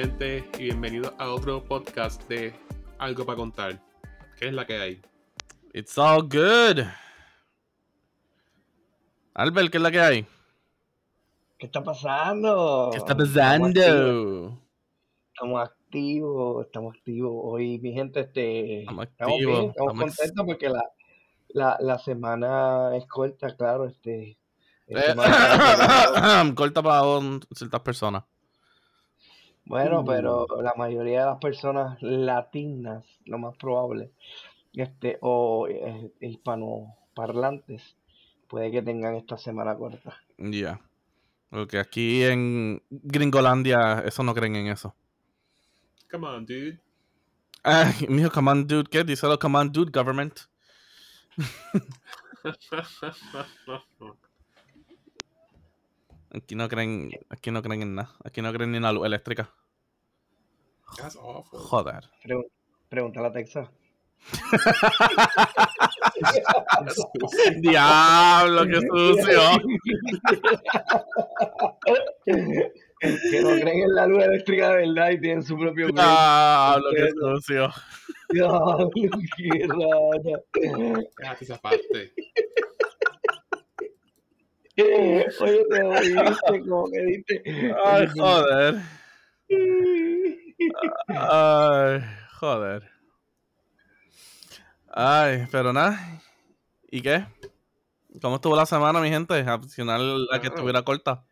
gente, y bienvenidos a otro podcast de Algo para contar. ¿Qué es la que hay? It's all good. Albert, ¿qué es la que hay? ¿Qué está pasando? ¿Qué está Estamos activos, pasando? Estamos activos, estamos activos. Hoy, mi gente, este, Estamos estamos bien, activos. estamos contentos porque la, la, la semana es corta, claro. Este, es Eh, semana- Corta para un- ciertas personas. Bueno, pero la mayoría de las personas latinas, lo más probable, este, o eh, hispanoparlantes, puede que tengan esta semana corta. Ya. Porque aquí en Gringolandia, eso no creen en eso. Come on, dude. Ay, mijo, come on, dude. ¿Qué? Díselo, come on, dude, government. Aquí no creen, aquí no creen en nada. Aquí no creen ni en la luz eléctrica. That's awful. Joder. Pregun- Pregúntale a Texas. Diablo, qué sucio. que no creen en la luz eléctrica de verdad y tienen su propio. Diablo, qué sucio. Diablo, qué raro. Déjate esa parte. Oye, te oíste, como que diste. Ay, joder. Ay, joder. Ay, pero nada. ¿Y qué? ¿Cómo estuvo la semana, mi gente? Opcional la que estuviera corta.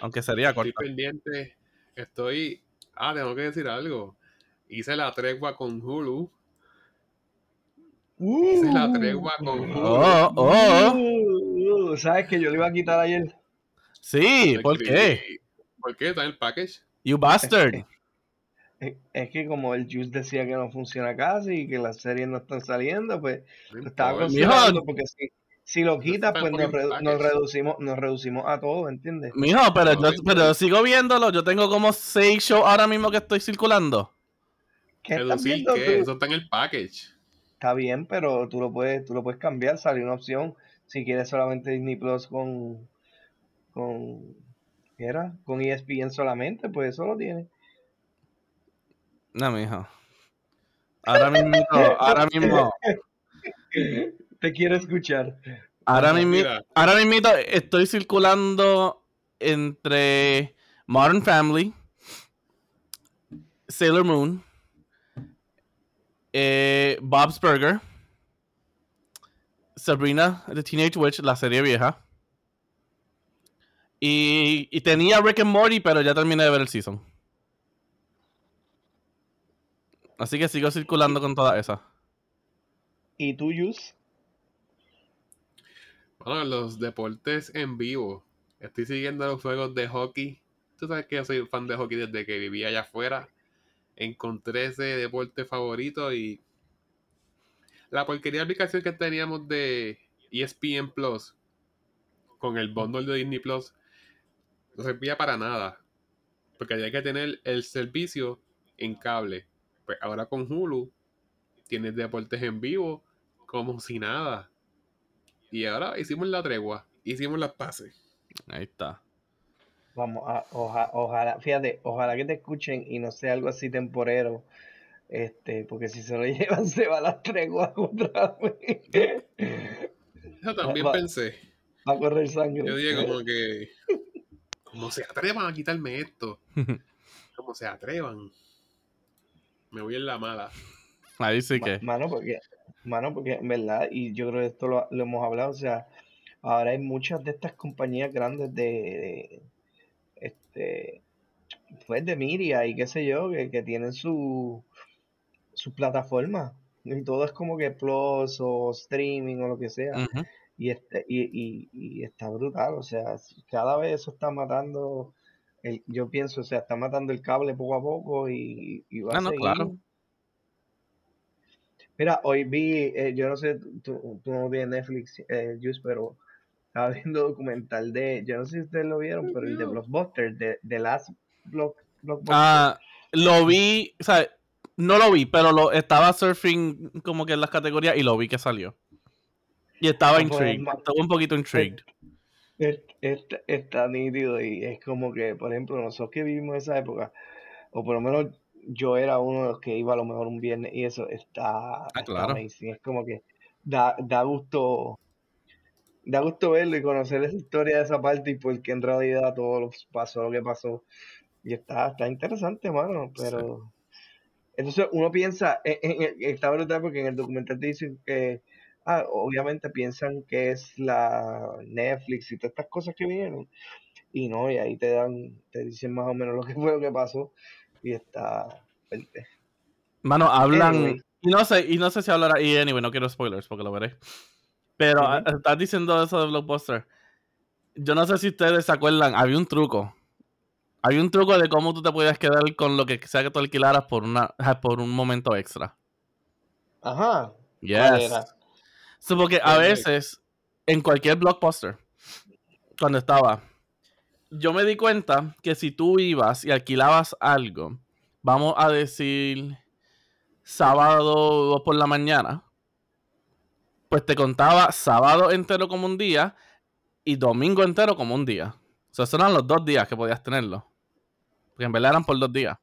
Aunque sería Estoy corta. pendiente. Estoy. Ah, tengo que decir algo. Hice la tregua con Hulu. Hice la tregua con Hulu. Oh, oh. ¿Sabes que yo le iba a quitar ayer? Sí, ¿por qué? ¿Por qué? ¿Está en el package? You bastard. Es, es que como el Juice decía que no funciona casi y que las series no están saliendo, pues No estaba considerando porque si, si lo quitas, pues nos, nos reducimos, nos reducimos a todo, ¿entiendes? Mijo, pero yo, pero sigo viéndolo. Yo tengo como seis shows ahora mismo que estoy circulando. ¿Qué ¿Reducir viendo qué? tú? Eso está en el package. Está bien, pero tú lo puedes, tú lo puedes cambiar, sale una opción. Si quieres solamente Disney Plus con, con, ¿qué era? Con ESPN solamente, pues eso lo tiene. No, mijo. Ahora mismo, ahora mismo, Te quiero escuchar. ahora mismo, ahora mismo estoy circulando entre Modern Family, Sailor Moon, eh, Bob's Burger, Sabrina the Teenage Witch, la serie vieja. Y, y tenía Rick and Morty, pero ya terminé de ver el season. Así que sigo circulando con todas esas. ¿Y tú, Yus? Bueno, los deportes en vivo. Estoy siguiendo los juegos de hockey. Tú sabes que yo soy fan de hockey desde que vivía allá afuera. Encontré ese deporte favorito y la porquería de aplicación que teníamos de ESPN Plus con el bundle de Disney Plus no servía para nada. Porque había que tener el servicio en cable. Pues ahora con Hulu tienes deportes en vivo como si nada. Y ahora hicimos la tregua, hicimos las pases. Ahí está. Vamos, a, oja- ojalá, fíjate, ojalá que te escuchen y no sea algo así temporero. Este, porque si se lo llevan, se va a las treguas otra vez. Eso también Va- pensé. Va a correr sangre. Yo dije como que... Como se atrevan a quitarme esto. Como se atrevan. Me voy en la mala. Ahí sí que. Mano, porque, mano, porque en verdad, y yo creo que esto lo, lo hemos hablado, o sea, ahora hay muchas de estas compañías grandes de, de, este, pues de media y qué sé yo, que, que tienen su, su plataforma. Y todo es como que plus o streaming o lo que sea. Y, este, y, y, y está brutal, o sea, cada vez eso está matando, el, yo pienso, o sea, está matando el cable poco a poco y, y va Ah, a no, seguir. claro. Mira, hoy vi, eh, yo no sé, tú, tú no tienes Netflix, eh, Juice, pero estaba viendo documental de, yo no sé si ustedes lo vieron, pero el de Blockbuster, de, de Last Block, Blockbuster. Ah, lo vi, o sea, no lo vi, pero lo estaba surfing como que en las categorías y lo vi que salió. Y estaba Ah, pues, intrigued, estaba un poquito intrigued. Es- es- está nítido y es como que, por ejemplo, nosotros que vivimos esa época, o por lo menos yo era uno de los que iba a lo mejor un viernes y eso está, está claro. amazing. Es como que da, da gusto da gusto verlo y conocer esa historia de esa parte y por qué en realidad todo lo pasó lo que pasó. Y está, está interesante, mano, pero... Entonces uno piensa, en- en- está brutal porque en el documental te dicen que, ah, obviamente piensan que es la Netflix y todas estas cosas que vinieron. Y no, y ahí te dan, te dicen más o menos lo que fue lo que pasó. Y está fuerte. Mano, hablan. Anyway. Y no sé, y no sé si hablará. Y anyway, no quiero spoilers porque lo veré. Pero ah, estás diciendo eso de Blockbuster. Yo no sé si ustedes se acuerdan, había un truco. Había un truco de cómo tú te podías quedar con lo que sea que tú alquilaras por una por un momento extra. Ajá. ¿Cuál Yes. So, porque a veces, en cualquier blockbuster, cuando estaba, yo me di cuenta que si tú ibas y alquilabas algo, vamos a decir sábado por la mañana, pues te contaba sábado entero como un día y domingo entero como un día. Sea, esos eran los dos días que podías tenerlo. Porque en verdad eran por dos días.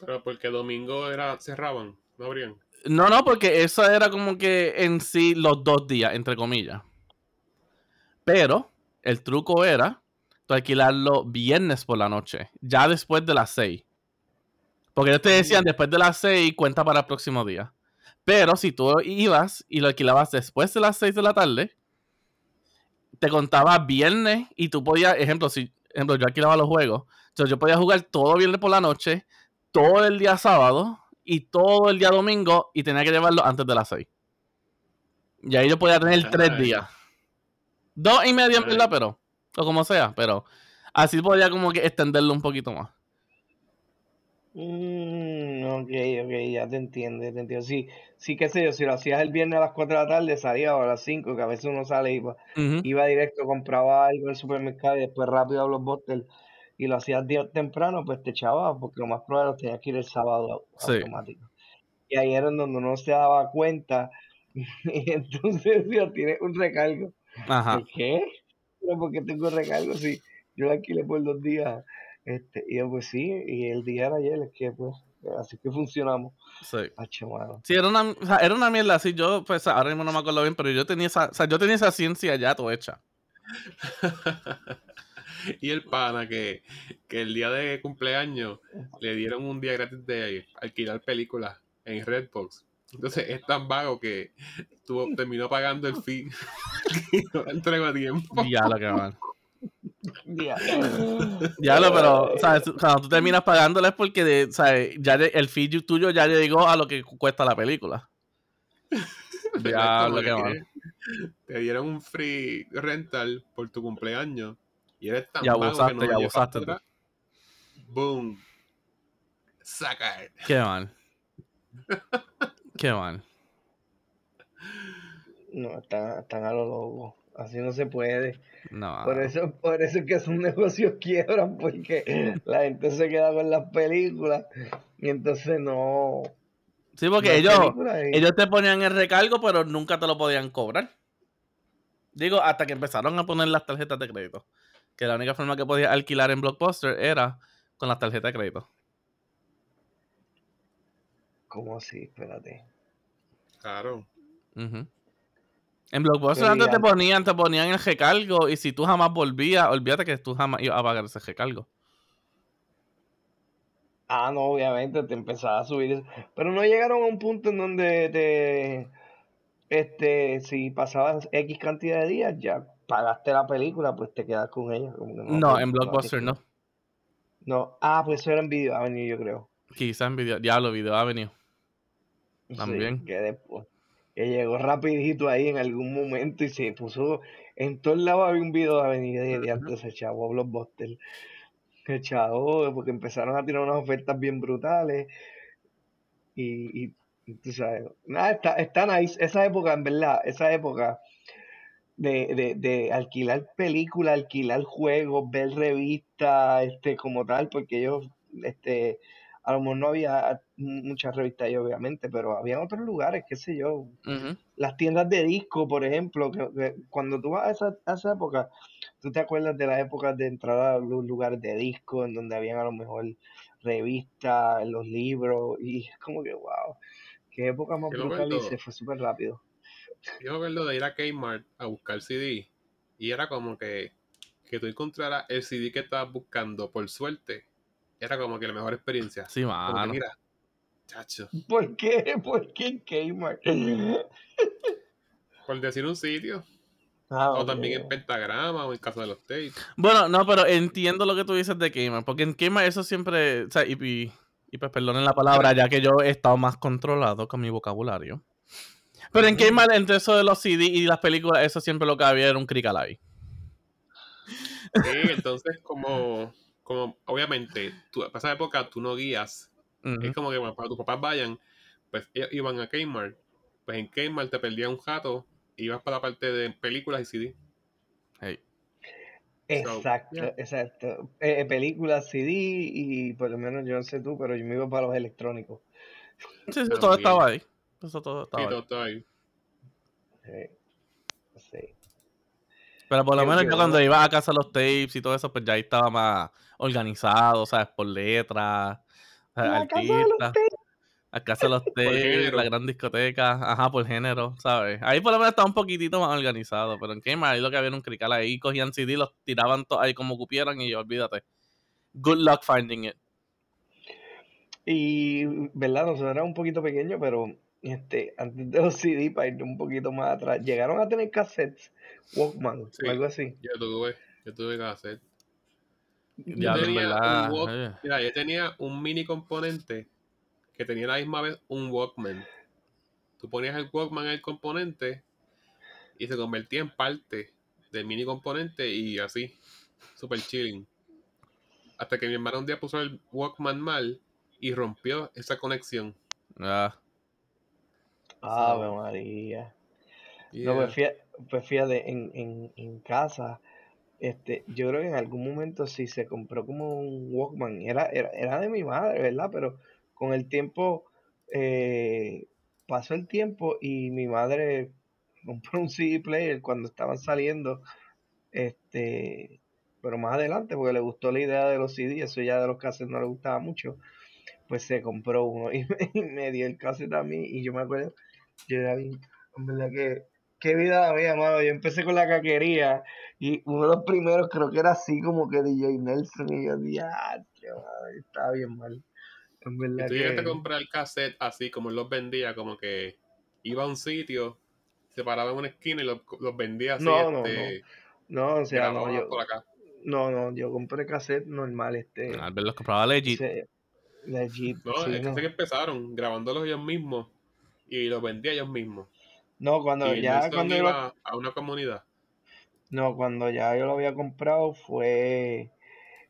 Pero porque domingo era cerraban, no abrían. No, no, porque eso era como que en sí los dos días, entre comillas. Pero el truco era tú alquilarlo viernes por la noche, ya después de las 6. Porque ellos te decían después de las 6 cuenta para el próximo día. Pero si tú ibas y lo alquilabas después de las 6 de la tarde, te contaba viernes y tú podías, ejemplo, si ejemplo, yo alquilaba los juegos, entonces yo podía jugar todo viernes por la noche, todo el día sábado y todo el día domingo y tenía que llevarlo antes de las 6. Y ahí yo podía tener tres días. Dos y medio, en verdad, pero. O como sea, pero. Así podía como que extenderlo un poquito más. Mm, ok, ok, ya te entiendo, ya te entiendo. Sí, sí, qué sé yo, si lo hacías el viernes a las 4 de la tarde, salía a las 5, que a veces uno sale y iba, Ujú. iba directo, compraba algo en el supermercado y después rápido a Blockbuster y lo hacías día temprano, pues te echabas, porque lo más probable tenías que ir el sábado au- Sí. automático. Y ahí era en donde uno se daba cuenta y entonces decía, tienes un recargo. Ajá. ¿Por qué? ¿Pero por qué tengo recargo si yo lo alquilé por dos días? Este, y yo, pues sí, y el día era ayer, es que pues, así que funcionamos. Sí. Sí, era una, o sea, era una mierda así. Yo, pues, ahora mismo no me acuerdo bien, pero yo tenía esa, o sea, yo tenía esa ciencia ya todo hecha. y el pana que, que el día de cumpleaños le dieron un día gratis de alquilar películas en Redbox. Entonces es tan vago que tuvo, terminó pagando el fee y no lo entregó a tiempo. Ya lo que mal. Ya. Diablo, pero, ¿sabes? Cuando tú terminas pagándole es porque. Ya el fee tuyo ya llegó a lo que cuesta la película. Diablo, qué que mal. Te dieron un free rental por tu cumpleaños y eres tan Y vago que abusaste, no y abusaste. Boom. Saca it. Qué mal. Qué mal. No, están, están a lo loco. Así no se puede. No. Por eso, por eso es que esos negocios quiebran, porque la gente se queda con las películas y entonces no. Sí, porque no ellos, ellos te ponían el recargo, pero nunca te lo podían cobrar. Digo, hasta que empezaron a poner las tarjetas de crédito. Que la única forma que podías alquilar en Blockbuster era con las tarjetas de crédito. ¿Cómo así? Espérate. Claro. Ujú. En Blockbuster antes te ponían, te ponían el recargo y si tú jamás volvías, olvídate que tú jamás ibas a pagar ese recargo. Ah, no, obviamente te empezaba a subir. eso. Pero no llegaron a un punto en donde te. Este, si pasabas X cantidad de días, ya pagaste la película, pues te quedas con ella. como que No, te- en Blockbuster no. No, ah, pues eso era en Video Avenue, yo creo. Quizás en video, Diablo, Video Avenue. Sí, También. que después. Que llegó rapidito ahí en algún momento y se puso. En todos lados había un Video de, de antes ese chavo Blockbuster. Que chavo, porque empezaron a tirar unas ofertas bien brutales. Y, y, y tú sabes. Nada, está, está nice. Esa época, en verdad, esa época de, de, de alquilar películas, alquilar juegos, ver revistas, este, como tal, porque ellos, este, a lo mejor no había muchas revistas ahí, obviamente, pero había otros lugares, qué sé yo, las tiendas de disco, por ejemplo, que, que cuando tú vas a esa, a esa época, tú te acuerdas de las épocas de entrar a los lugares de disco, en donde habían a lo mejor revistas, los libros, y es como que, wow, qué época más brutal y se fue súper rápido. Yo me acuerdo de ir a Kmart a buscar CD y era como que, que tú encontraras el CD que estabas buscando por suerte. Era como que la mejor experiencia. Sí, mano. mira, chacho, ¿Por qué? ¿Por qué en Kmart? por decir un sitio. Ah, O también en pentagrama o en caso de los tapes. Bueno, no, pero entiendo lo que tú dices de Kmart, porque en Kmart eso siempre, o sea, y, y, y pues perdonen la palabra, ya que yo he estado más controlado con mi vocabulario. Pero en Kmart, entre eso de los CD y las películas, eso siempre lo que había era un cricalay. Sí, entonces como, como obviamente, tú, para esa época tú no guías. Es como que cuando tus papás vayan, pues ellos iban a Kmart. Pues en Kmart te perdías un jato y ibas para la parte de películas y CD. Hey. Exacto, yeah. exacto. Eh, películas, CD y por lo menos yo no sé tú, pero yo me iba para los electrónicos. Sí, sí, todo estaba ahí. Eso todo Sí, estaba ahí. todo, todo ahí. Sí. Sí. Pero por lo menos yo cuando iba a casa los tapes y todo eso, pues ya ahí estaba más organizado, ¿sabes? Por letras, artistas. A casa de los tapes, la gran discoteca, ajá, por género, ¿sabes? Ahí por lo menos estaba un poquitito más organizado, pero en Kmart ahí lo que había era un crical ahí, cogían CD, los tiraban todos ahí como cupieran y olvídate. Good luck finding it. Y, ¿verdad? Nosotros éramos un poquito pequeños, pero este, antes de los CD, para ir un poquito más atrás, llegaron a tener cassettes, Walkman Sí. o algo así. Yo tuve, yo tuve que hacer. Ya, en tenía un walk- eh. Mira, yo tenía un mini componente que tenía la misma vez un Walkman. Tú ponías el Walkman en el componente y se convertía en parte del mini componente y así. Super chilling. Hasta que mi hermano un día puso el Walkman mal y rompió esa conexión. Ah, Ave María. Yeah. No, pues fíjate, pues fíjate, en, en, en casa, este, yo creo que en algún momento sí se compró como un Walkman, era, era, era de mi madre, ¿verdad? Pero con el tiempo, eh, pasó el tiempo y mi madre compró un CD player cuando estaban saliendo, este, pero más adelante, porque le gustó la idea de los CD, eso ya de los cassettes no le gustaba mucho, pues se compró uno y me, y me dio el cassette a mí y yo me acuerdo, yo era bien, en verdad que qué vida la mía, mano. Yo empecé con la caquería y uno de los primeros creo que era así como que DJ Nelson y yo decía, estaba bien mal. En Y verdad tú llegaste a que comprar el cassette así como él los vendía, como que iba a un sitio, se paraba en una esquina y los, los vendía así. No, no, este, no, o sea, no, yo, por acá. no, no, yo compré cassette normal, este, Albert los compraba legit. ese- legit, No, sí, es que no. sé que empezaron grabándolos ellos mismos y los vendía ellos mismos. No, cuando y ya cuando iba a una comunidad. No, cuando ya yo lo había comprado fue,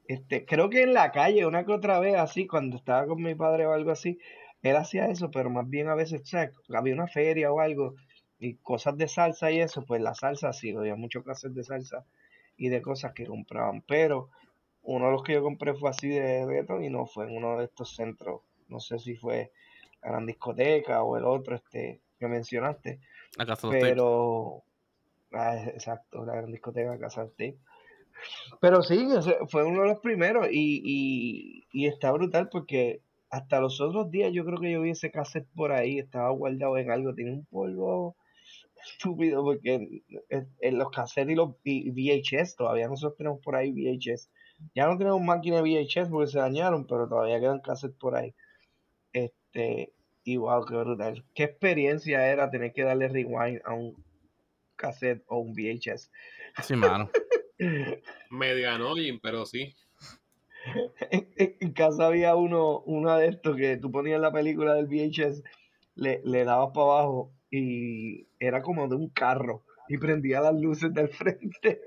este, creo que en la calle, una que otra vez así, cuando estaba con mi padre o algo así, él hacía eso, pero más bien a veces, o sea, había una feria o algo, y cosas de salsa y eso, pues la salsa sí, había muchos casos de salsa y de cosas que compraban, pero uno de los que yo compré fue así de retro y no fue en uno de estos centros, no sé si fue gran discoteca o el otro, este, que mencionaste, casa de pero, ah, exacto, la gran discoteca Casa del Tape. Pero sí, fue uno de los primeros y, y, y está brutal porque hasta los otros días yo creo que yo vi ese cassette por ahí, estaba guardado en algo, tiene un polvo estúpido porque en, en- en los cassettes y los VHS, todavía nosotros tenemos por ahí VHS. Ya no tenemos máquinas VHS porque se dañaron, pero todavía quedan cassettes por ahí. Este, y wow, qué brutal. Qué experiencia era tener que darle rewind a un cassette o un VHS. Sí, mano. Medio annoying, pero sí. En, en- en casa había uno, una de estos que tú ponías la película del VHS, le, le dabas para abajo y era como de un carro y prendía las luces del frente.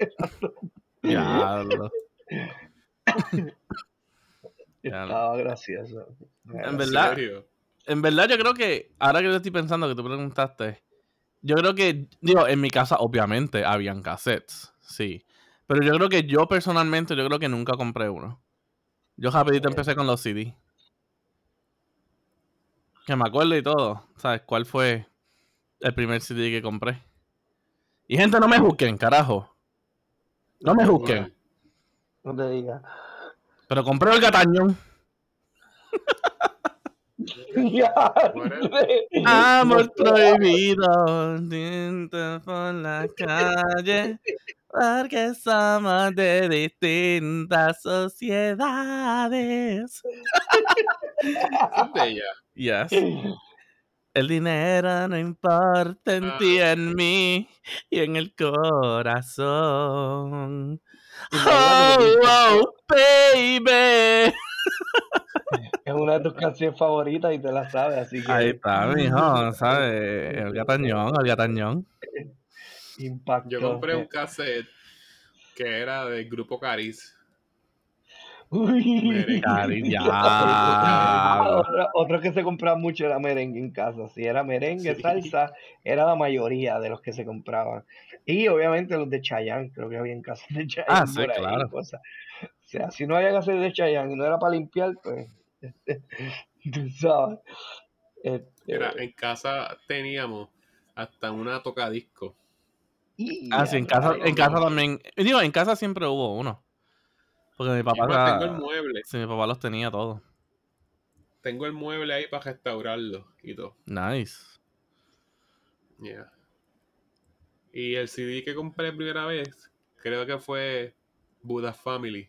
Diablo. Estaba gracioso. En ¿En verdad, serio? en verdad yo creo que, ahora que yo estoy pensando que tú preguntaste, yo creo que, digo, en mi casa obviamente habían cassettes, sí. Pero yo creo que yo personalmente, yo creo que nunca compré uno. Yo rapidito empecé con los CD. Que me acuerdo y todo. ¿Sabes cuál fue el primer CD que compré? Y gente, no me juzguen, carajo. No me juzguen. No te digas. Pero compré el gatañón. Amor prohibido, tinta por la calle, porque somos de distintas sociedades. De ella. Yes. El dinero no importa en ti, en mí y en el corazón. Oh, oh, baby. Es una de tus canciones favoritas y te la sabes, así que Ahí está, mijo, ¿sabes? El gatañón, el gatañón. impacto. Yo compré un cassette que era del grupo Cariz. Uy. Otro, otro que se compraba mucho era merengue en casa. Si era merengue, Sí. salsa, era la mayoría de los que se compraban. Y obviamente los de Chayanne, creo que había en casa de Chayanne Ah, sí, por ahí, claro. O sea, si no había cassette de Chayanne y no era para limpiar, pues, tú sabes. Este, Era, en casa teníamos hasta una tocadisco. y Ah, sí, en casa, en casa también. Digo, en casa siempre hubo uno. Porque mi papá, Igual tengo el mueble. sí, mi papá los tenía todos. Tengo el mueble ahí para restaurarlo y todo. Nice. Yeah. Y el CD que compré primera vez, creo que fue Buddha Family.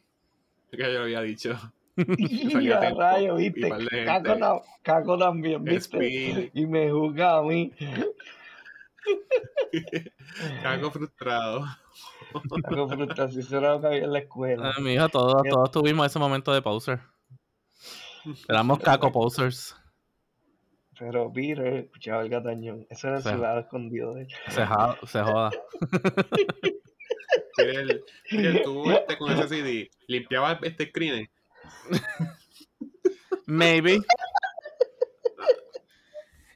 Que yo lo había dicho. Y a y viste. Caco, ta- Caco también, viste. Y me juzga a mí. Cago frustrado. Caco frustrado, si eso era lo que había en la escuela. Ah, mi hijo, todos, todos tuvimos ese momento de poser. Éramos caco posers. Pero Peter escuchaba el gatañón. Eso era el celular escondido de él. Se, ja- se joda. Fidel, tú este, con ese CD, limpiabas este screen. Maybe.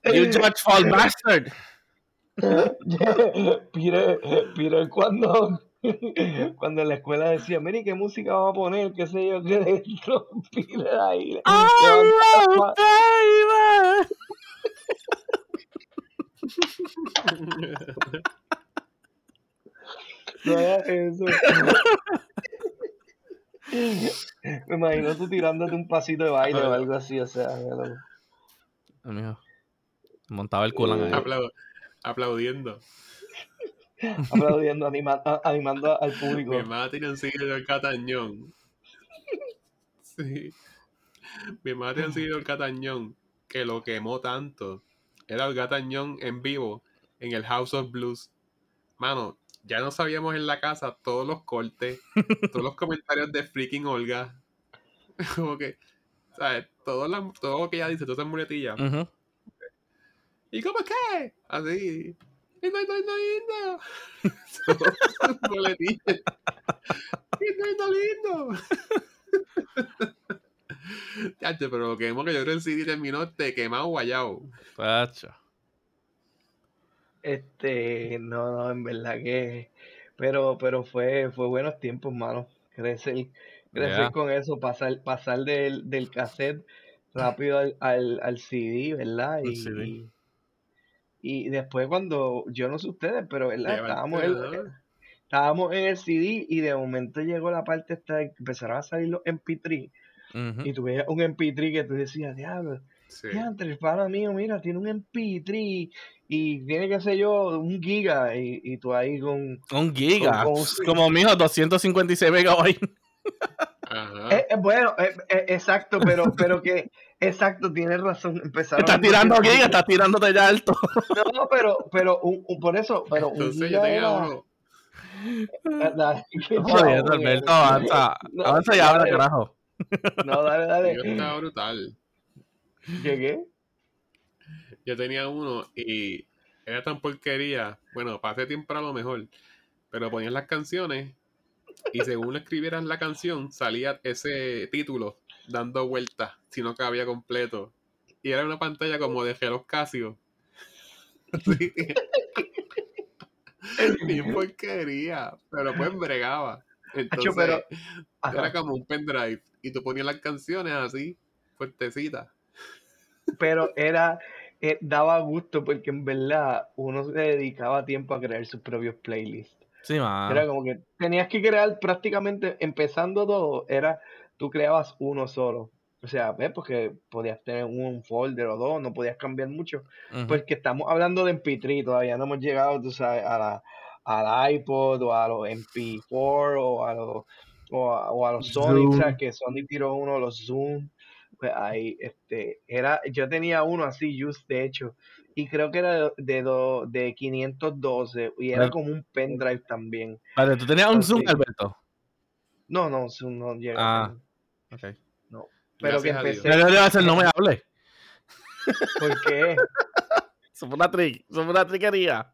You judge fall bastard. Peter, Peter cuando, cuando en la escuela decía, mire, ¿qué música vamos a poner? ¿Qué sé yo? ¿Qué dentro? Peter ahí. Baby. No eso. Me imagino tú tirándote un pasito de baile o algo así, o sea, mijo. Montaba el culo ahí. Aplau- aplaudiendo. aplaudiendo, anima- animando al público. Mi hermana tiene un del Catañón. Sí. Mi hermana tiene un del Catañón que lo quemó tanto. Era el Catañón en vivo en el House of Blues. Mano, ya no sabíamos en la casa todos los cortes, todos los comentarios de freaking Olga. Como que, ¿sabes? Todo, la- todo lo que ella dice, todas esas muletillas. Ujú. ¿Y cómo qué? Así. Lindo, lindo, lindo, lindo. Son boletines. Lindo, lindo, lindo. Chacho, pero lo que vemos que yo creo que el CD terminó te quemado guayao. Tacho. Este, no, no, en verdad que, pero, pero fue, fue buenos tiempos, mano. Crecer, crecer Yeah. con eso, pasar, pasar del, del cassette rápido al, al, al CD, ¿verdad? Y, CD. y, y después cuando, yo no sé ustedes, pero Estábamos estábamos en el CD y de momento llegó la parte esta de que empezaron a salir los MP3 Ujú. y tú veías un MP3 que tú decías, diablo, Sí. Diantre, el pana mío, mira, tiene un MP3 y tiene, qué sé yo, un giga y, y tú ahí con... Un giga. Con- con- Pss, Como mijo, 256 megabytes. Ajá. Eh, eh, bueno, eh, eh, exacto, pero, pero que, exacto, tienes razón, empezaron... Estás a- tirando giga, estás tirándote ya alto. No, pero, pero, un, un- por eso, pero un Entonces yo giga tenía era... uno. chavo, Alberto, avanza. No, Avanza ahora, dale. carajo. No, dale, dale. Yo estaba brutal. Llegué. Yo tenía uno y era tan porquería. Bueno, ese tiempo era lo mejor. Pero ponías las canciones y según le escribieras la canción, salía ese título dando vueltas, si no cabía completo. Y era una pantalla como de Gelos Casio. Así. Bien porquería. Pero pues bregaba. Entonces, pero- era como un pendrive. Y tú ponías las canciones así, fuertecitas. pero era, eh, daba gusto porque en verdad uno se dedicaba tiempo a crear sus propios playlists. Sí, man. Era como que tenías que crear prácticamente, empezando todo, era, tú creabas uno solo. O sea, ¿ves? Porque podías tener un folder o dos, no podías cambiar mucho. Ujú. Porque estamos hablando de MP3, todavía no hemos llegado, tú sabes, a la, al iPod o a los MP4 o a los, o a, o a los Sony. ¿sabes? Que Sony tiró uno, los Zoom. Pues ahí, este, era, yo tenía uno así, just de hecho, y creo que era de, de, do- de 512 y era como un pendrive también. Vale, tú tenías un Zoom. Alberto. No, no, Zoom no llega. Ah. Ok. Pero que Gracias empecé, Pero yo le voy a hacer, no me hable. ¿por qué? Eso fue una trick, eso fue una triquería.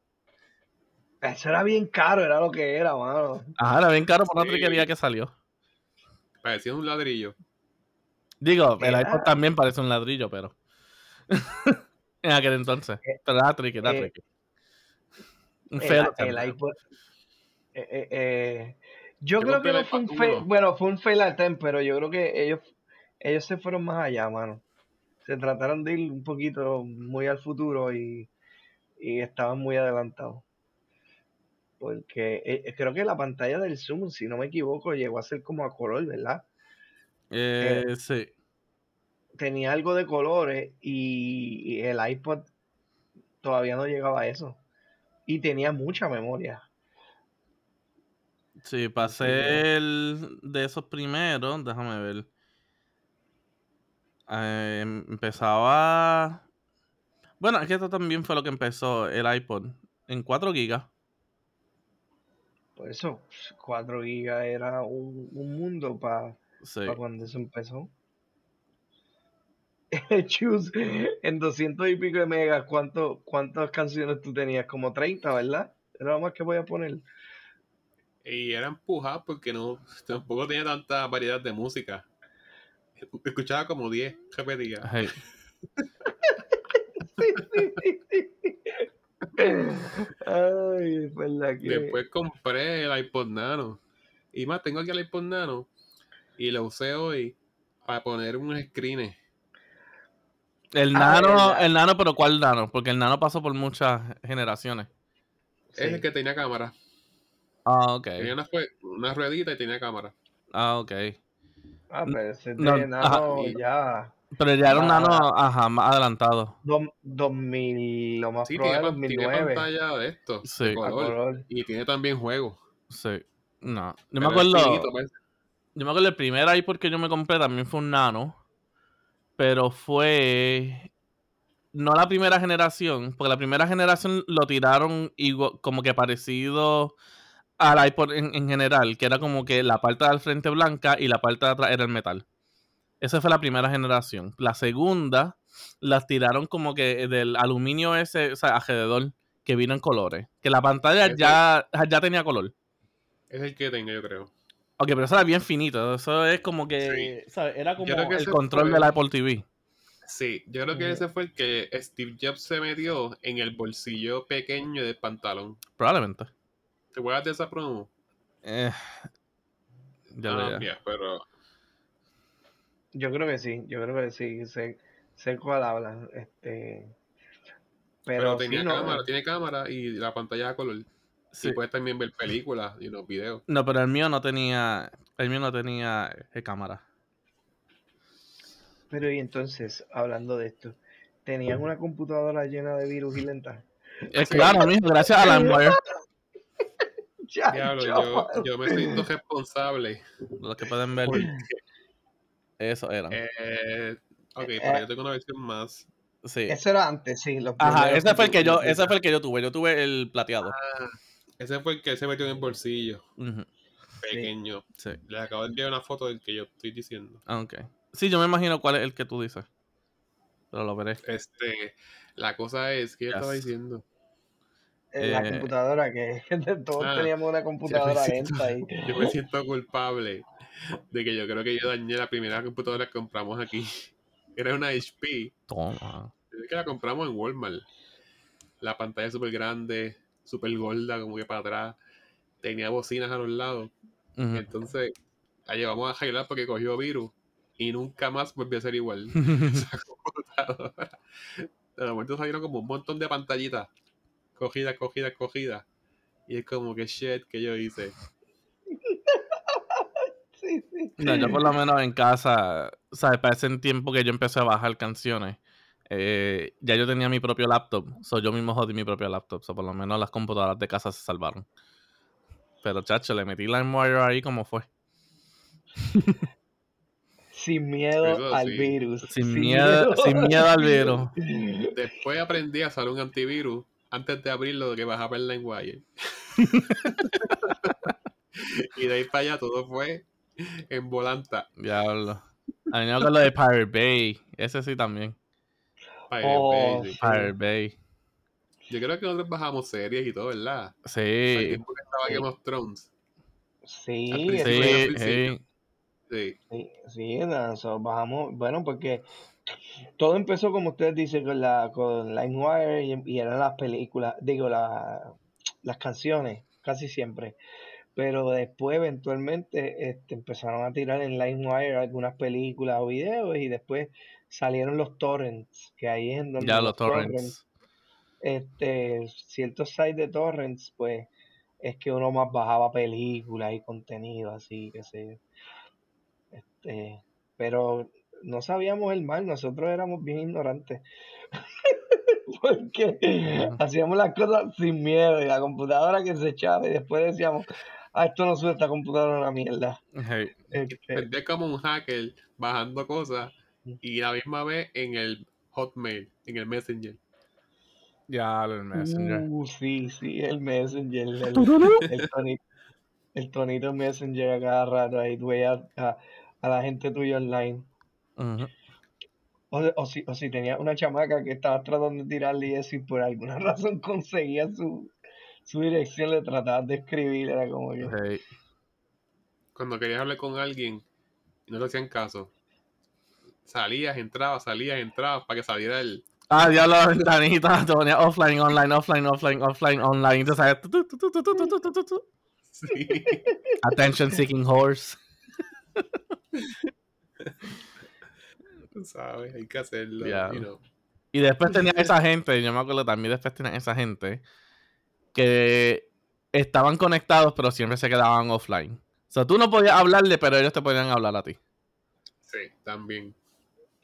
Eso era bien caro, era lo que era, mano. Ajá, era bien caro por una Sí. triquería que salió. Parecía un ladrillo. Digo, el Era- iPod también parece un ladrillo, pero. en aquel entonces. Pero era tricky, era eh, tricky. Un El, el iPod. eh, eh, eh, yo creo que no fue un fail, bueno, fue un fail attempt, pero yo creo que ellos, ellos se fueron más allá, mano. Se trataron de ir un poquito muy al futuro y, y estaban muy adelantados. Porque eh, creo que la pantalla del Zoom, si no me equivoco, llegó a ser como a color, ¿verdad? Eh, sí. Tenía algo de colores y, y el iPod todavía no llegaba a eso. Y tenía mucha memoria. Sí, pasé el de esos primeros. Déjame ver. Eh, empezaba. Bueno, es que esto también fue lo que empezó el iPod. En 4 gigas. Por eso, 4 gigas era un, un mundo para Sí. cuando eso empezó. Chus, en 200 y pico de megas, ¿cuánto, ¿cuántas canciones tú tenías? Como 30, ¿verdad? Era lo más que voy a poner. Y era empujado porque no tampoco tenía tanta variedad de música. Escuchaba como 10 repetía. Hey, Ay, es verdad que... Después compré el iPod Nano. Y más, tengo aquí el iPod Nano. Y lo usé hoy para poner unos screens. El Ah, nano, el nano, pero ¿cuál nano? Porque el nano pasó por muchas generaciones. Sí. Es el que tenía cámara. Ah, ok. Tenía una, fue- una ruedita y tenía cámara. Ah, ok. Ah, pero ese No, de ajá, nano y- ya... Pero ya era un nano, ajá, más adelantado. Dos- 2000, lo más Sí, tiene, probable, tiene 2009. pantalla de esto. Sí. de a color. color. Y tiene también juegos. Sí. No. Yo me acuerdo. finito, pues. Yo me acuerdo el primer iPod que yo me compré también fue un nano. Pero fue. No la primera generación. Porque la primera generación lo tiraron igual, como que parecido al iPod en, en general. Que era como que la parte del frente blanca y la parte de atrás era el metal. Esa fue la primera generación. La segunda las tiraron como que del aluminio ese, o sea, alrededor, que vino en colores. Que la pantalla ya, ya tenía color. Es el que tengo, yo creo. Ok, pero eso era bien finito. Eso es como que. ¿sabes? Era como el control fue- del Apple TV. Sí, yo creo que ese fue el que Steve Jobs se metió en el bolsillo pequeño del pantalón. Probablemente. ¿Te acuerdas de esa promo? Eh, ya Ah, pero Yo creo que sí, yo creo que sí, sé, sé cuál habla, este, Pero, pero, tenía sí, no, cámara, tiene cámara y la pantalla a color. Sí. Y puedes también ver películas y los videos. No, pero el mío no tenía. El mío no tenía eh, cámara. pero y entonces, hablando de esto, ¿tenían una computadora llena de virus y lenta? Es claro, mijo, gracias a LimeWire. Diablo, yo, yo me siento responsable. Los que pueden ver. Eso era. Eh, ok, Eh, pero yo tengo una versión más. Sí. Eso era antes, sí. Los Ajá, ese fue el que yo, ese fue el que yo tuve. Yo tuve el plateado. Ese fue el que se metió en el bolsillo, pequeño. Sí. Les acabo de enviar una foto del que yo estoy diciendo. Ah, ok. Sí, yo me imagino cuál es el que tú dices. Pero lo veré. Este, la cosa es que yo estaba diciendo. En la Eh, computadora, que todos ah, teníamos una computadora lenta ahí. Yo me siento culpable de que yo creo que yo dañé la primera computadora que compramos aquí. Era una HP. Toma. Es que la compramos en Walmart. La pantalla súper grande, súper gorda, como que para atrás. Tenía bocinas a los lados. Entonces, la llevamos a arreglar porque cogió virus. Y nunca más volvió a ser igual. Esa computadora. De momento salieron como un montón de pantallitas. Cogidas, cogidas, cogidas. Y es como que shit que yo hice. Sí, sí. No, yo por lo menos en casa ¿sabes? Para ese tiempo que yo empecé a bajar canciones, eh, ya yo tenía mi propio laptop. So yo mismo jodí mi propio laptop. So por lo menos las computadoras de casa se salvaron. Pero chacho, le metí LimeWire ahí como fue. Sin miedo Eso al sí. virus. Sin miedo, sin miedo al virus. Después aprendí a usar un antivirus antes de abrirlo que bajaba el LimeWire. y de ahí para allá todo fue en volanta. Diablo. A mí me acuerdo de Pirate Bay. Ese sí también. Pirate Oh, Bay. sí. Pirate Bay. Yo creo que nosotros bajamos series y todo, ¿verdad? Sí. tiempo que estaba Sí. Game of Thrones. Sí, Sí, sí. Sí. sí, sí, bajamos, bueno, porque todo empezó como ustedes dicen con la con LimeWire y, y eran las películas, digo, la- las canciones, casi siempre. Pero después eventualmente este, empezaron a tirar en LimeWire algunas películas o videos y después salieron los torrents, que ahí es en donde Ya los torrents torrents. este, ciertos sites de torrents, pues es que uno más bajaba películas y contenido así, que sé. Este, pero no sabíamos el mal, nosotros éramos bien ignorantes. Porque hacíamos las cosas sin miedo y la computadora que se echaba y después decíamos, ah, esto no sube, esta computadora es una mierda. Hey, Este, como un hacker bajando cosas y la misma vez en el Hotmail, en el Messenger. Ya, el Messenger. uh, sí, sí, el Messenger, el, el tonito, el tonito Messenger a cada rato ahí, tú veías a, a la gente tuya online. O, o, si, o, si, tenía una chamaca que estaba tratando de tirarle eso y por alguna razón conseguía su, su dirección, le tratabas de escribir, era como yo. Cuando querías hablar con alguien y no te hacían caso, salías, entrabas, salías, entrabas para que saliera el. Ah, ya la ventanita, te offline, online, offline, offline, offline, online. Te sabes. Sí. Attention seeking horse. Tú sabes, hay que hacerlo. You know. Y después tenía esa gente, yo me acuerdo también después tenía esa gente que estaban conectados pero siempre se quedaban offline. O sea, tú no podías hablarle, pero ellos te podían hablar a ti. Sí, también.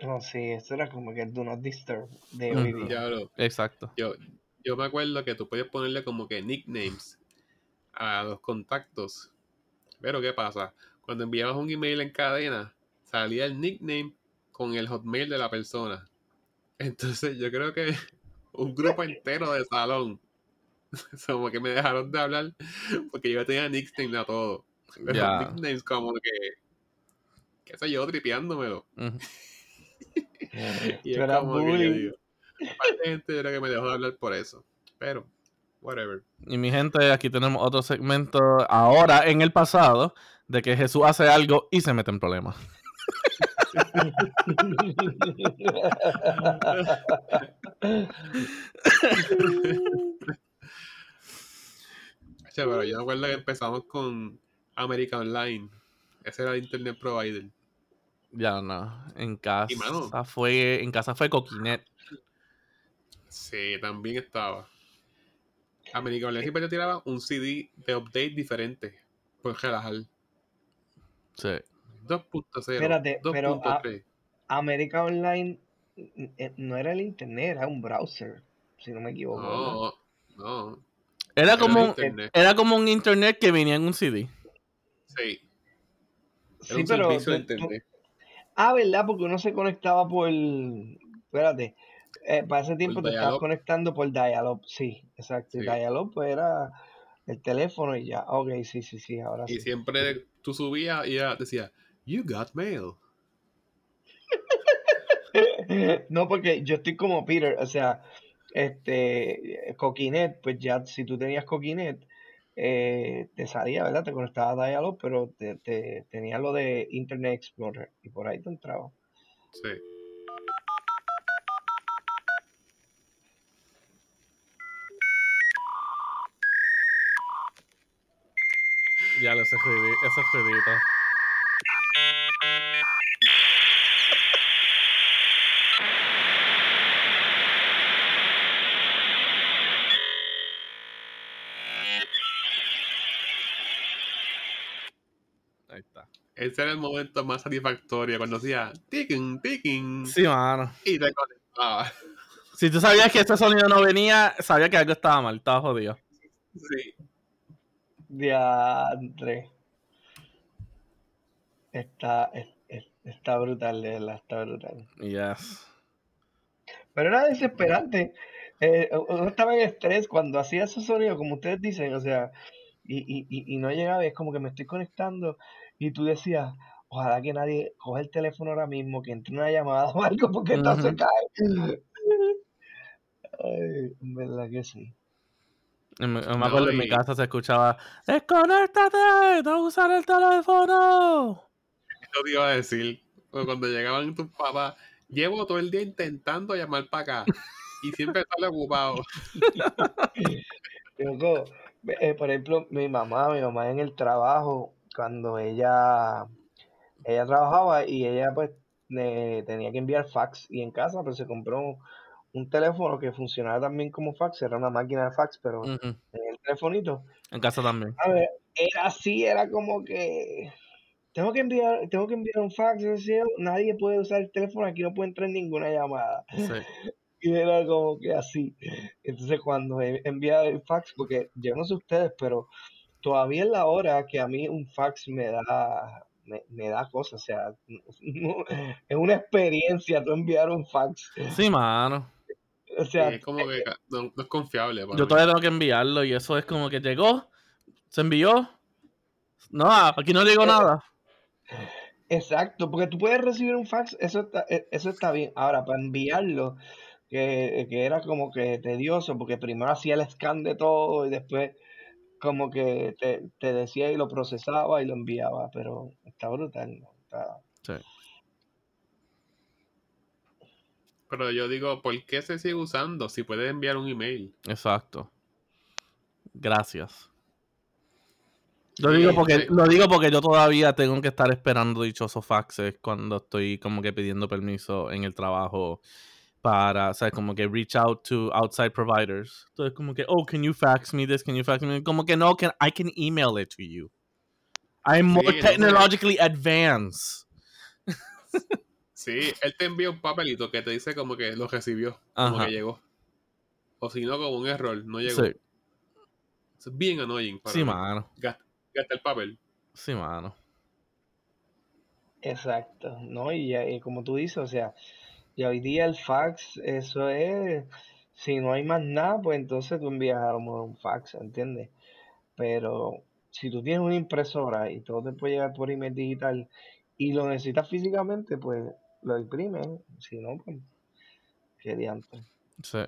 No, sí, eso era como que el Do Not Disturb de hoy día. Ya Exacto. yo, yo me acuerdo que tú podías ponerle como que nicknames a los contactos. Pero ¿qué pasa? Cuando enviabas un email en cadena, salía el nickname con el hotmail de la persona. Entonces yo creo que un grupo entero de salón, como que me dejaron de hablar porque yo tenía nickname a todo. Pero Ya. nicknames como que, qué sé yo, tripeándomelo. Ujú. Y Tú es eras como que yo digo, parte de gente yo creo que me dejó de hablar por eso. Pero, whatever. Y mi gente, aquí tenemos otro segmento ahora en el pasado de que Jesús hace algo y se mete en problemas. Pero yo me acuerdo que empezamos con America Online. Ese era el internet provider. Ya no, en casa mano. fue en casa fue Coquinet. Sí, también estaba. America Online siempre te tiraba un CD de update diferente. Por relajar. Sí. 2.0. Espérate, pero, ah, 2.3. América Online eh, no era el internet, era un browser, si no me equivoco. No, no. Era Era como, un, internet. era como un internet que venía en un CD. Sí, era Sí, un pero servicio de tú- tú- internet. Ah, ¿verdad? Porque uno se conectaba por... Espérate. eh, para ese tiempo te estabas conectando por dial-up. Sí, exacto. Y Sí. dial-up pues era el teléfono y ya. Ok, sí, sí, sí, ahora Y sí. siempre tú subías y ella decía, You got mail. No, porque yo estoy como Peter, o sea, este, Coquinet, pues ya si tú tenías Coquinet, eh, te salía, ¿verdad? Te conectaba a Dialog, pero te, te, tenía lo de Internet Explorer y por ahí te entraba. Sí. Ya lo sé, ese jueguito. Ahí está. Ese era el momento más satisfactorio cuando hacía ticking, ticking Sí, mano. y te conectaba. Si tú sabías que ese sonido no venía, sabía que algo estaba mal, estaba jodido. Sí. Diantre. Está, es- es- está brutal, de verdad, está brutal. Yes. Pero era desesperante. Eh, uno estaba en estrés cuando hacía esos sonidos, como ustedes dicen, o sea, y, y, y, y no llegaba, y es como que me estoy conectando, y tú decías, ojalá que nadie coja el teléfono ahora mismo, que entre una llamada o algo, porque esto se cae. Ay, en verdad que sí. En me No, acuerdo en mi casa se escuchaba, ¡Desconéctate! ¡No usar el teléfono! Eso te iba a decir. o Cuando llegaban tus papás, llevo todo el día intentando llamar para acá y siempre sale ocupado. Loco, eh, por ejemplo, mi mamá, mi mamá en el trabajo, cuando ella, ella trabajaba y ella pues le tenía que enviar fax y en casa pues se compró un, un teléfono que funcionaba también como fax, era una máquina de fax, pero en el telefonito. En casa también. A ver, era así, era como que tengo que enviar, tengo que enviar un fax, nadie puede usar el teléfono, aquí no puede entrar ninguna llamada. Sí. Y era como que así. Entonces cuando he- envía el fax, porque yo no sé ustedes, pero todavía es la hora que a mí un fax me da, me, me da cosas. O sea, no- es una experiencia tú enviar un fax. Sí, mano. O sea, es como que ca- no, no es confiable. para Yo mí. todavía tengo que enviarlo y eso es como que llegó, se envió. No, aquí no llegó nada. exacto, porque tú puedes recibir un fax, eso está, e- eso está bien. Ahora, para enviarlo, que, que era como que tedioso, porque primero hacía el scan de todo y después como que te, te decía y lo procesaba y lo enviaba, pero está brutal, ¿no? Está- Sí. Pero yo digo, ¿por qué se sigue usando si puedes enviar un email? Exacto. Gracias. Lo digo, porque, lo digo porque yo todavía tengo que estar esperando dichosos faxes cuando estoy como que pidiendo permiso en el trabajo para, o sea, como que reach out to outside providers. Entonces, como que, oh, can you fax me this? Can you fax me? Como que no, can, I can email it to you. I'm more technologically advanced. Sí, él te envía un papelito que te dice como que lo recibió, como Ajá. que llegó. O si no, como un error, no llegó. Sí, es bien annoying para sí, mano. Gasta, gasta el papel. Sí, mano. Exacto, ¿no? Y, ya- y como tú dices, o sea, y hoy día el fax, eso es, si no hay más nada, pues entonces tú envías a lo mejor un fax, ¿entiendes? Pero si tú tienes una impresora y todo te puede llegar por email digital y lo necesitas físicamente, pues lo imprimes, si no, pues, qué diantre. Sí.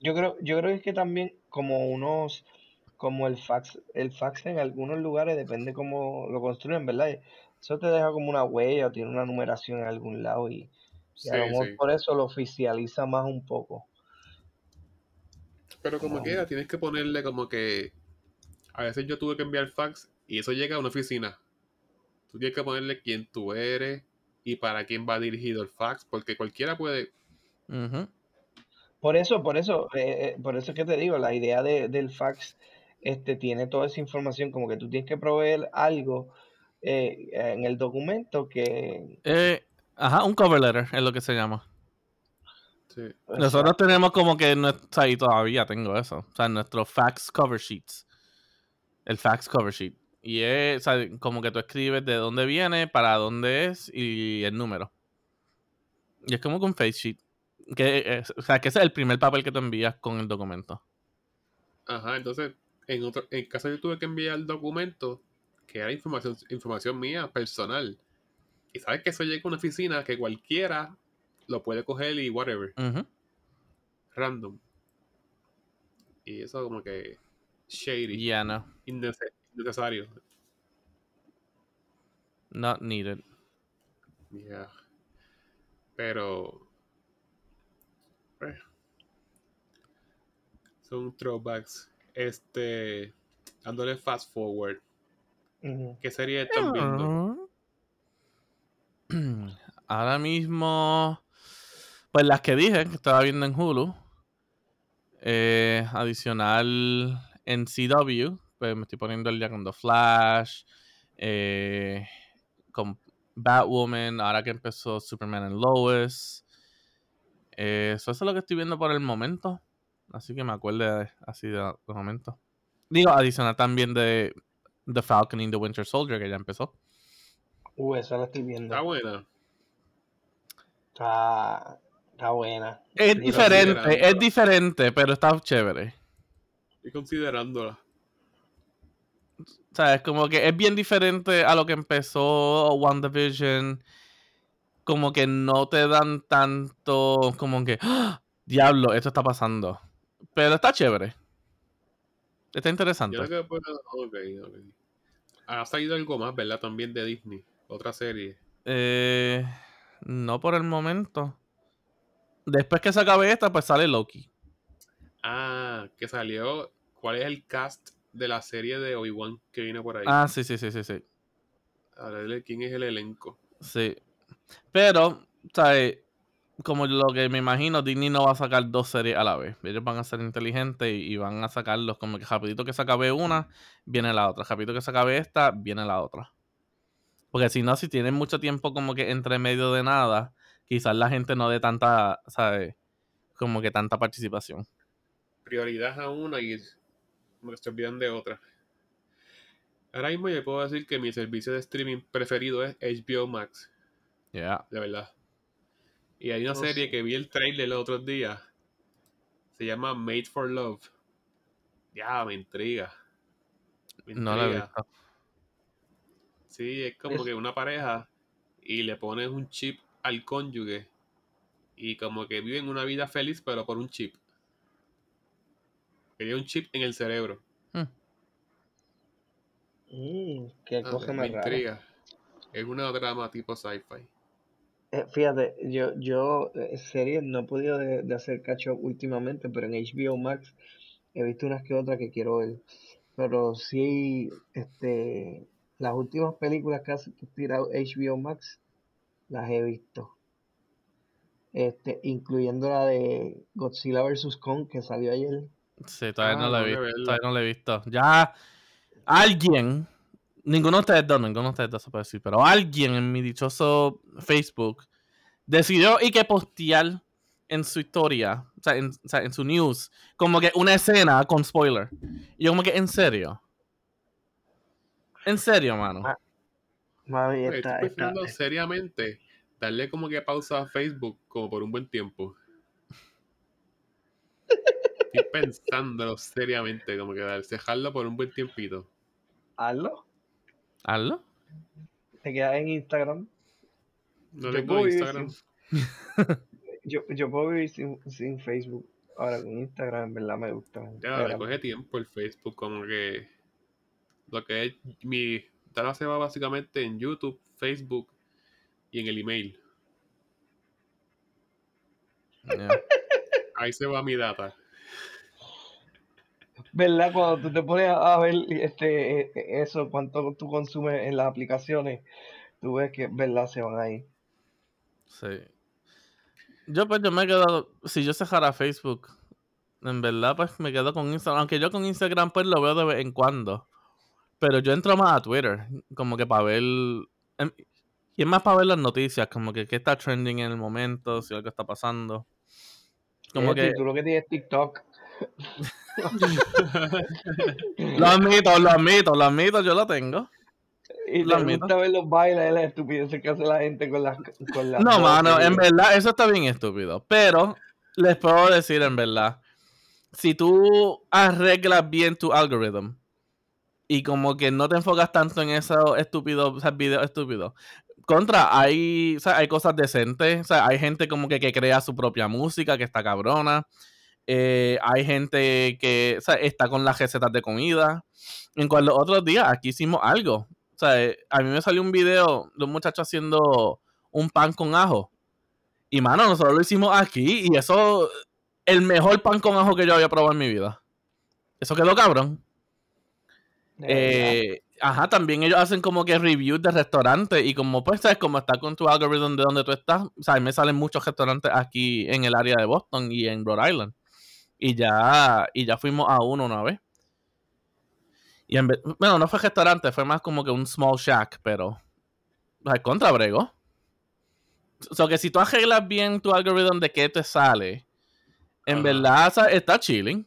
Yo creo, yo creo que también como unos, como el fax, el fax en algunos lugares depende cómo lo construyen, ¿verdad? Eso te deja como una huella o tiene una numeración en algún lado y, y Sí, a lo mejor sí. por eso lo oficializa más un poco. Pero como No. quiera, tienes que ponerle como que. A veces yo tuve que enviar fax y eso llega a una oficina. Tú tienes que ponerle quién tú eres y para quién va dirigido el fax, porque cualquiera puede. Ujú. Por eso, por eso, eh, eh, por eso es que te digo, la idea de- del fax este, tiene toda esa información, como que tú tienes que proveer algo eh, en el documento que... Eh, ajá, un cover letter es lo que se llama. Sí. Nosotros tenemos como que, nues- o sea, y todavía tengo eso, o sea, nuestro fax cover sheets. El fax cover sheet. Y es, o sea, como que tú escribes de dónde viene, para dónde es y el número. Y es como que un face sheet. Que, es- o sea, que ese es el primer papel que tú envías con el documento. Ajá, entonces, en otro, en caso yo tuve que enviar el documento, que era información, información mía, personal. Y sabes que eso llega a una oficina que cualquiera lo puede coger y whatever, random. Y eso como que shady, Yeah, no. innece- innecesario. Not needed. Yeah. Pero. eh, son throwbacks. Este. Dándole fast forward. ¿Qué serie están viendo? Ahora mismo, pues las que dije que estaba viendo en Hulu, eh, adicional en CW, pues me estoy poniendo el día con The Flash, eh, con Batwoman, ahora que empezó Superman and Lois. Eh, eso es lo que estoy viendo por el momento. Así que me acuerde así de, de momento. Digo, adicional también de The Falcon and the Winter Soldier, que ya empezó. Uh, esa la estoy viendo. Está buena. Está, está buena. Es diferente, es diferente, pero está chévere. Estoy considerándola. O sea, es como que es bien diferente a lo que empezó WandaVision. Como que no te dan tanto, como que, ¡Ah! diablo, esto está pasando. Pero está chévere. Está interesante. Yo creo que puedo... Ha salido algo más, ¿verdad? También de Disney. Otra serie. Eh, no por el momento. Después que se acabe esta, pues sale Loki. Ah, que salió. ¿Cuál es el cast de la serie de Obi-Wan que viene por ahí? Ah, sí, sí, sí, sí, sí. A ver quién es el elenco. Sí. Pero, ¿sabes? Como lo que me imagino, Disney no va a sacar dos series a la vez. Ellos van a ser inteligentes y, y van a sacarlos como que rapidito que se acabe una, viene la otra. Rapidito que se acabe esta, viene la otra. Porque si no, si tienen mucho tiempo como que entre medio de nada, quizás la gente no dé tanta, ¿sabes? Como que tanta participación. Prioridad a una y como que se olvidan de otra. Ahora mismo yo puedo decir que mi servicio de streaming preferido es HBO Max, Yeah. de verdad. Y hay una Oh, serie sí. que vi el trailer los otros días. Se llama Made for Love. Ya, me intriga. Me No la he intriga. visto. Sí, es como Es- que una pareja y le pones un chip al cónyuge y como que viven una vida feliz pero por un chip. Quería un chip en el cerebro. Mm, qué Ah, cosa me más rara. intriga. Es una drama tipo sci-fi. Eh, fíjate, yo, yo eh, series no he podido de, de hacer catch up últimamente, pero en HBO Max he visto unas que otras que quiero ver. Pero sí, este, las últimas películas que ha tirado HBO Max las he visto. Este, incluyendo la de Godzilla vs. Kong que salió ayer. Sí, todavía Ah, no la he visto. Todavía no la he visto. Ya alguien, ninguno de ustedes dos, ninguno de ustedes dos se puede decir, pero alguien en mi dichoso Facebook decidió y que postear en su historia, o sea, en, o sea, en su news, como que una escena con spoiler. Y yo como que, ¿en serio? ¿En serio, mano? Ah, Mami, Oye, está, estoy está, pensando seriamente darle como que pausa a Facebook como por un buen tiempo. Estoy pensándolo seriamente, como que dejarlo por un buen tiempito. hazlo. ¿Hazlo? Te quedas en Instagram. No Yo tengo Instagram. Yo, yo puedo vivir sin, sin Facebook. Ahora con Instagram, en verdad me gusta. Ya, me Instagram. coge tiempo el Facebook, como que lo que es mi data se va básicamente en YouTube, Facebook y en el email. Ya. Ahí se va mi data. ¿Verdad? Cuando tú te pones a ver este, eh, eh, eso, cuánto tú consumes en las aplicaciones, tú ves que, ¿verdad? Se van ahí. Sí. Yo pues yo me he quedado, si yo cerrara Facebook, en verdad pues me quedo con Instagram, aunque yo con Instagram pues lo veo de vez en cuando, pero yo entro más a Twitter, como que para ver, em, y es más para ver las noticias, como que qué está trending en el momento, si algo está pasando. Como Este, que, Tú lo que tienes es TikTok. Lo admito, lo admito, lo admito, yo lo tengo. Y te admito. gusta ver los bailes, las estupideces que hace la gente con las con las No, mano, en verdad, eso está bien estúpido. Pero les puedo decir, en verdad, si tú arreglas bien tu algoritmo y como que no te enfocas tanto en esos estúpidos, o sea, videos estúpidos, contra, hay, o sea, hay cosas decentes, o sea, hay gente como que, que crea su propia música, que está cabrona. Eh, hay gente que o sea, está con las recetas de comida. En cual los otros días aquí hicimos algo. O sea, eh, a mí me salió un video de un muchacho haciendo un pan con ajo. Y mano, nosotros lo hicimos aquí y eso, el mejor pan con ajo que yo había probado en mi vida. Eso quedó cabrón. Eh, ajá, también ellos hacen como que reviews de restaurantes y como pues sabes, como está con tu algoritmo de donde tú estás, o sea, me salen muchos restaurantes aquí en el área de Boston y en Rhode Island. Y ya, y ya fuimos a uno una vez. Y en vez- bueno, no fue restaurante, fue más como que un small shack, pero al contra brego. O sea, que si tú arreglas bien tu algoritmo de qué te sale, en verdad está chilling.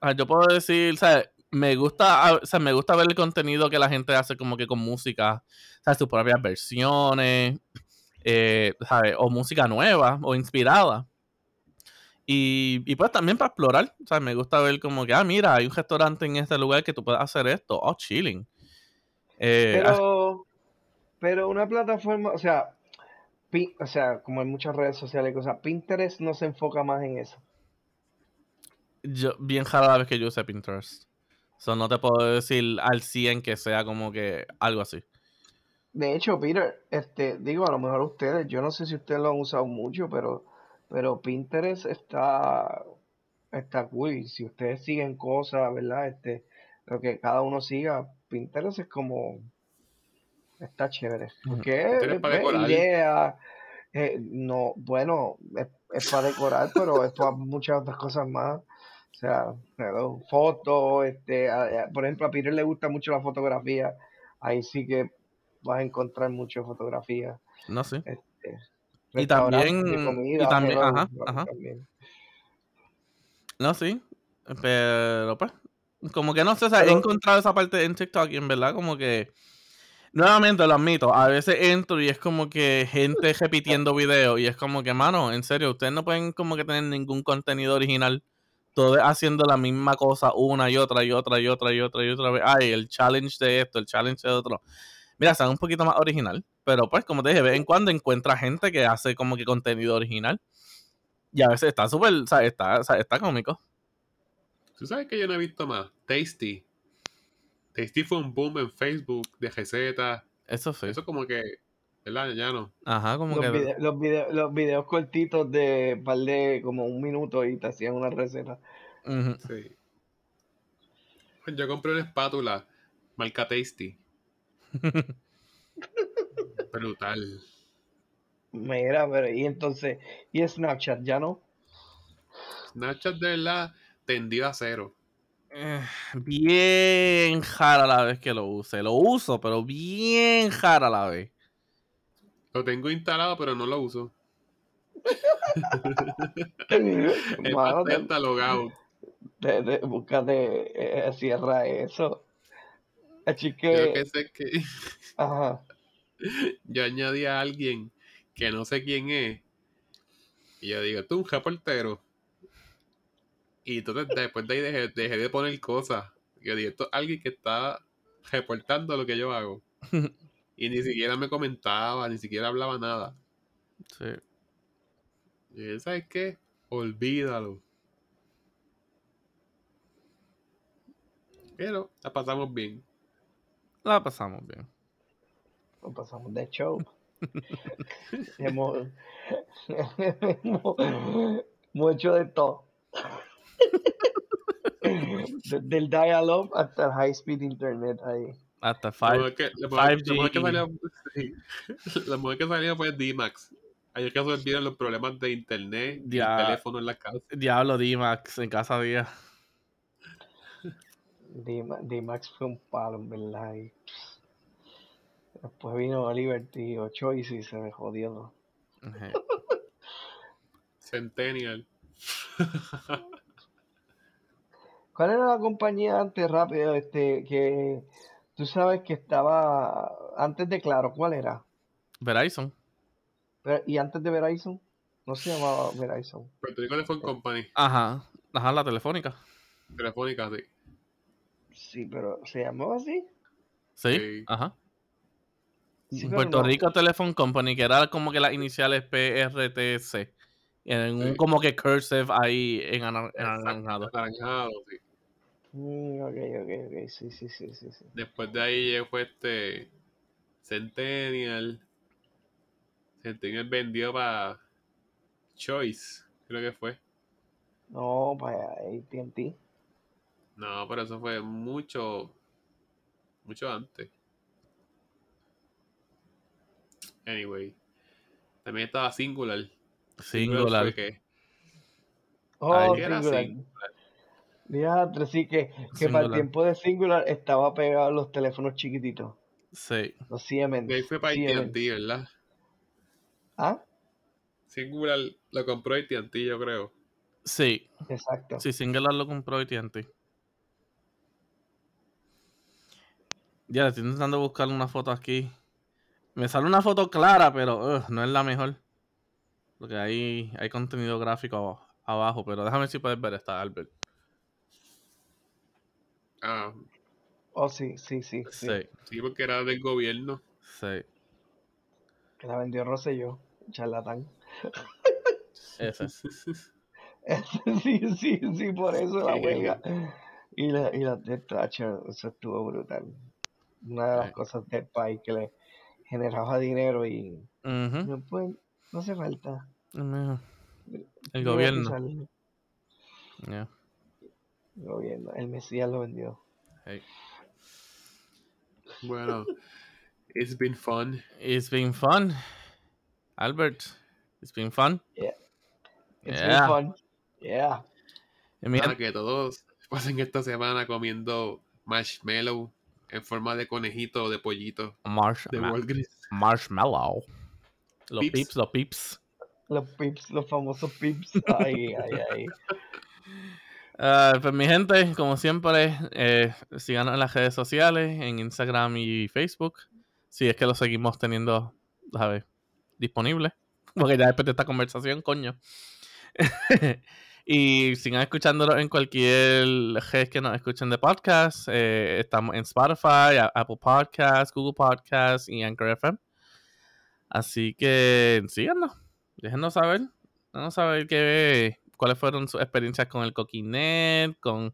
Sea, yo puedo decir, sea, me gusta, ah, o sea, me gusta ver el contenido que la gente hace como que con música, o sea, sus propias versiones, eh, ¿sabes? O música nueva o inspirada. Y, y pues también para explorar, o sea, me gusta ver como que, ah, mira, hay un restaurante en este lugar que tú puedes hacer esto, oh, chilling. Eh, Pero, pero una plataforma, o sea, Pin- o sea, como en muchas redes sociales, o sea, Pinterest no se enfoca más en eso. yo, bien rara la vez que yo usé Pinterest. So, no te puedo decir al 100 que sea como que algo así. De hecho, Peter, este, digo, a lo mejor ustedes, yo no sé si ustedes lo han usado mucho, pero, pero Pinterest está, está cool. Si ustedes siguen cosas, ¿verdad? Este, lo que cada uno siga, Pinterest es como, está chévere. Porque para idea, eh, no, bueno, es, es para decorar, pero es para muchas otras cosas más. O sea, fotos, este, a- a- por ejemplo, a Peter le gusta mucho la fotografía. Ahí sí que vas a encontrar mucho fotografía. No sé. Este, Y también- de y también- ajá, ajá. también. No, sí. Pero pues, como que no sé, o sea, he encontrado esa parte en TikTok y en verdad como que... Nuevamente lo admito, a veces entro y es como que gente repitiendo videos y es como que, mano, en serio, ustedes no pueden como que tener ningún contenido original. Todo haciendo la misma cosa una y otra y otra y otra y otra y otra vez. Ay, el challenge de esto, el challenge de otro. Mira, sea un poquito más original. Pero pues, como te dije, de vez en cuando encuentra gente que hace como que contenido original. Y a veces está súper, o sea, está, o sea, está cómico. ¿Tú sabes que yo no he visto más? Tasty. Tasty fue un boom en Facebook de recetas. Eso sí. Eso como que, ¿verdad? Ya no. Ajá, como Los, que... los, video- los videos cortitos de par de como un minuto y te hacían una receta. Sí. Pues Yo compré una espátula marca Tasty. Brutal. Mira, pero y entonces, y Snapchat, ¿ya no? Snapchat de verdad tendido a cero. Eh, bien jara la vez que lo use. Lo uso, pero bien jara la vez. Lo tengo instalado, pero no lo uso. El Mano, pantalla está logado. te- te- búscate, eh, cierra eso. Así que, que sé que ajá, yo añadí a alguien que no sé quién es. Y yo digo, tú un reportero. Y entonces después de ahí dejé, dejé de poner cosas. Yo digo, esto es alguien que está reportando lo que yo hago. Y ni siquiera me comentaba, ni siquiera hablaba nada. Sí. Y yo, ¿sabes qué? Olvídalo. Pero la pasamos bien. La pasamos bien. Nos pasamos de show. hemos, hemos, hemos hecho de todo. Desde el dial-up hasta el high-speed internet ahí. Hasta La 5. mujer que, la mujer- 5G. la la mujer que salió fue D-Max. Ayer que resolvieron los problemas de internet y el teléfono en la casa. Diablo D-Max en casa día. D- D-Max fue un palo, en verdad. Después vino Liberty o Choice y se me jodió. ¿no? Ujú. Centennial. ¿Cuál era la compañía antes rápido? Este, que tú sabes que estaba antes de Claro, ¿cuál era? Verizon. Pero- ¿Y antes de Verizon? No se llamaba Verizon. Puerto Rico Telephone Company. Ajá. Ajá, la telefónica. Telefónica, sí. Sí, pero ¿se llamaba así? Sí. Sí. Ajá. Puerto no. Rico Telephone Company, que era como que las iniciales PRTC. En un Sí. como que cursive ahí en ana- en anaranjado. Anaranjado, sí. Mm, ok, ok, ok. Sí, sí, sí, sí. sí. Después de ahí llegó este Centennial. Centennial vendió para Choice, creo que fue. No, para AT&T. No, pero eso fue mucho, mucho antes. Anyway. También estaba Singular. Singular. que Oh, Singular. así. Diantre, sí, que, que para el Singular. tiempo de Singular estaba pegado a los teléfonos chiquititos. Sí. Los Siemens. De ahí fue para. AT&T, ¿verdad? Ah, Singular lo compró AT&T, yo creo. Sí. exacto. Sí, Singular lo compró AT&T. Ya, estoy intentando buscar una foto aquí. Me sale una foto clara, pero ugh, no es la mejor. Porque ahí hay contenido gráfico abajo. Pero déjame ver si puedes ver esta, Albert. Ah, Oh, sí, sí, sí, sí. Sí, sí, porque era del gobierno. sí. Que la vendió Rosselló, charlatán. Ese es. sí, sí, sí, por eso la huelga. Y la, y la de Thatcher, eso estuvo brutal. Una de las Sí. cosas del país que le generaba dinero y no, pues, no hace falta. El gobierno. Yeah. El gobierno. El Mesías lo vendió. Hey. Bueno, it's been fun. It's been fun. Albert, it's been fun. It's Yeah. been fun. Yeah. Gente- que todos pasen esta semana comiendo marshmallow en forma de conejito o de pollito de Marshma- Walgreens. marshmallow. Los Pips. pips, los pips. Los pips, los famosos pips. Ay, ay, ay. Ah, pues mi gente, como siempre, eh, síganos en las redes sociales, en Instagram y Facebook. Si es que lo seguimos teniendo, ¿sabes? Disponible. Porque ya después de esta conversación, coño. y sigan escuchándolo en cualquier red que nos escuchen de podcast. Eh, estamos en Spotify, Apple Podcasts, Google Podcasts y Anchor FM. Así que síganos. Déjenos saber. Déjenos saber qué, cuáles fueron sus experiencias con el Coquinet, con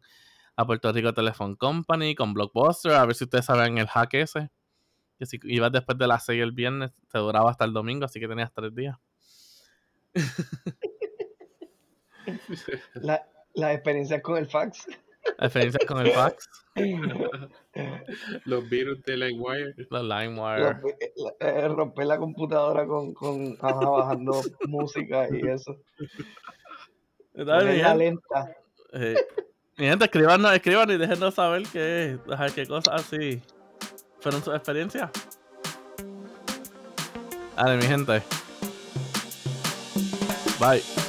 a Puerto Rico Telephone Company, con Blockbuster. A ver si ustedes saben el hack ese. Que si ibas después de las 6 el viernes, te duraba hasta el domingo, así que tenías tres días. La, las experiencias con el fax. Experiencias con el fax, Los virus de LimeWire. los LimeWire. Romper, eh, romper la computadora con, con ajá, bajando música y eso. Está bien, Ponerla mi gente. lenta. Eh, mi gente, escríbanos, escríbanos y déjenos saber qué, ajá, qué cosas así fueron sus experiencias. Dale, mi gente. Bye.